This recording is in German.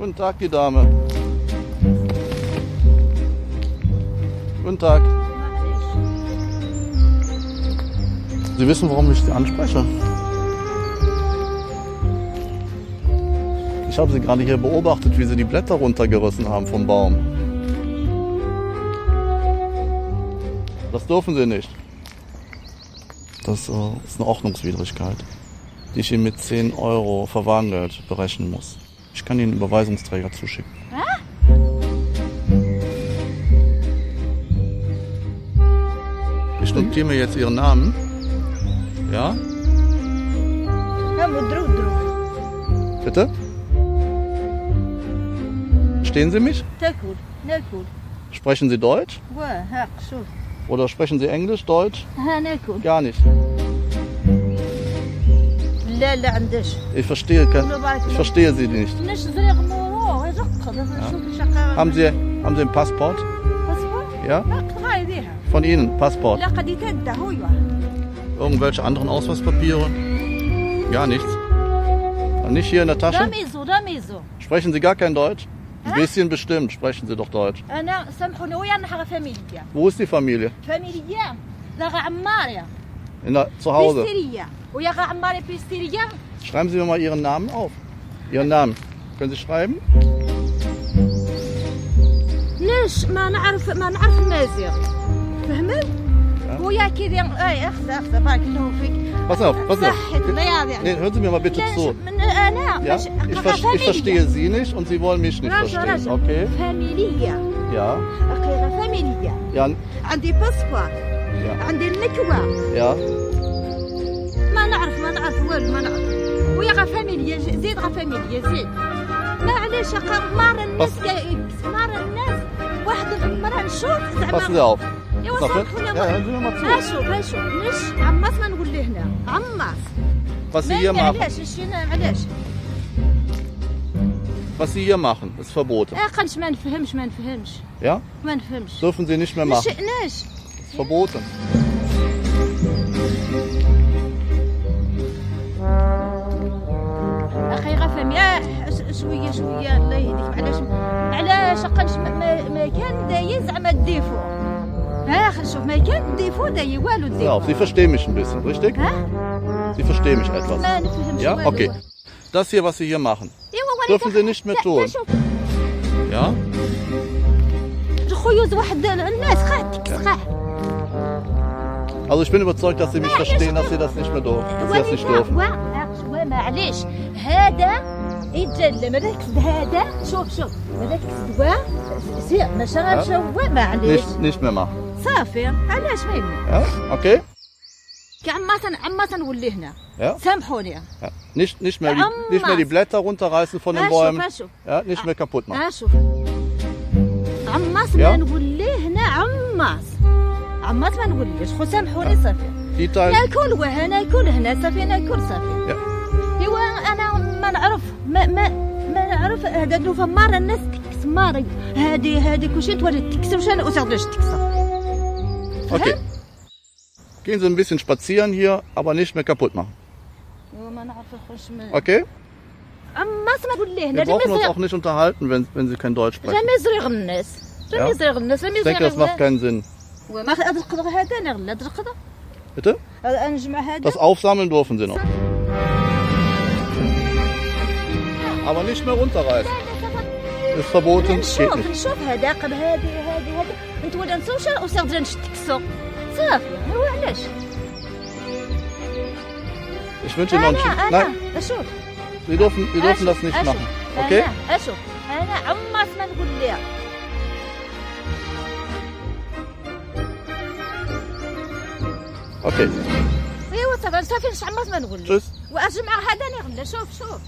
Guten Tag, die Dame. Guten Tag. Sie wissen, warum ich Sie anspreche? Ich habe Sie gerade hier beobachtet, wie Sie die Blätter runtergerissen haben vom Baum. Das dürfen Sie nicht. Das äh, ist eine Ordnungswidrigkeit, die ich Ihnen mit 10 Euro Verwarngeld berechnen muss. Ich kann den Überweisungsträger zuschicken. Ah? Ich notiere mir jetzt Ihren Namen. Ja? Bitte? Stehen Sie mich? Sehr gut, sehr gut. Sprechen Sie Deutsch? Oder sprechen Sie Englisch, Deutsch? Gar nicht. Ich verstehe, ich verstehe Sie nicht. Ja. Haben, Sie, haben Sie ein Passport? Ja? Von Ihnen, Passport. Irgendwelche anderen Ausweispapiere? Gar nichts. Nicht hier in der Tasche? Sprechen Sie gar kein Deutsch? Ein bisschen bestimmt sprechen Sie doch Deutsch. Wo ist die Familie? In der, zu Hause. بيستيريا ويا غا عماري بيستيريا Schreiben Sie mir mal Ihren Namen auf. Ihren Namen. Können Sie schreiben? ليش ما نعرف ما نعرف المازيغ فهمت ويا كذا اي اخذ اخذ بارك الله فيك Pass auf, pass auf. صحة البياض يعني Nee, hören Sie mir mal bitte ليش zu. من انا Ja? مش- Ich, غا ver ich فاميليا. verstehe Sie nicht und Sie wollen mich nicht راجع verstehen. راجع Okay? فاميليا Ja. اخي غا فاميليا Ja. عندي باسبور Ja. عندي النكوة Ja. ما نعرف ما نعرف والو ما نعرف ويا غا فاميليا ج- زيد غا فاميليا زيد ما علاش غا مار الناس بس- كا- مار الناس واحد المرة نشوف Passen Sie زعما auf. ايوا Pass auf. سامحوني Ja, hören Sie mir mal zu. ها شوف ها شوف ليش عماس ما نقول له هنا عماس Was Sie ما hier machen, علاش الشينا علاش was Sie hier machen, ist verboten. اه قنش ما نفهمش ما نفهمش Ja? ما نفهمش Dürfen Sie nicht mehr ما machen. شئناش Ist verboten. شويه شويه الله يهديك علاش علاش قنش ما, ما, ما كان داير زعما الديفو ها اخي شوف ما كان الديفو داير والو Pass الديفو auf, Sie verstehen mich ein bisschen, richtig? ها Sie verstehen mich etwas. ما نفهمش Ja? والو. Okay. Das hier, was Sie hier machen. ايوا ولكن Dürfen Sie nicht mehr لا- tun. لا شوف Ja? خيوز واحد الناس قاع تكس قاع Also ich bin überzeugt, dass Sie mich verstehen, dass Sie das nicht mehr dürfen. Dass Sie das nicht dürfen. وا معليش هذا يتجلى ماذا كسد هذا. شوف شوف. ما ماذا كسد وا سير ماشي غنشوى معليش نيش ماما صافي. علاش ما يهمني أوكي. كي عماتن عماتن ولي هنا. سامحوني. nicht nicht mehr die, nicht mehr die Blätter runterreißen von den Bäumen ja nicht mehr kaputt machen عماس ما نولي هنا عماس عماس ما نوليش. خو سامحوني صافي. ناكل يكون وهنا يكون هنا صافي ناكل صافي. هذا دو فمار الناس تكس مار هادي هادي كلشي تولي تكسر وش انا وتغداش تكسر Okay. Gehen Sie ein bisschen spazieren hier, aber nicht mehr kaputt machen. ايوا ما نعرف خوش ما Okay? عماس ما نقول ليه Wir هنا brauchen uns رمي auch nicht unterhalten, wenn, wenn Sie kein Deutsch sprechen. رمي زريغ الناس رمي يا. زريغ الناس رمي Ich denke, das زريغ macht keinen Sinn. وما ادرك هذا انا غلا ادرك Bitte? نجمع هذا Das Aufsammeln dürfen Sie noch. Aber nicht mehr runterreißen. Ist verboten, geht نشوف nicht. نشوف هذا قبل هذه هذه هذه نتولى نسوشر وسيغدر نشتكسو صافي هو علاش Ich wünsche Ihnen noch einen انا schönen... انا Nein, اشوف Sie dürfen, Sie dürfen das nicht machen. Okay? انا اشوف انا عماس ما نقول لها Okay. ايوا صافي صافي عماس ما نقول لها Tschüss. واجمع هذا نغلا شوف شوف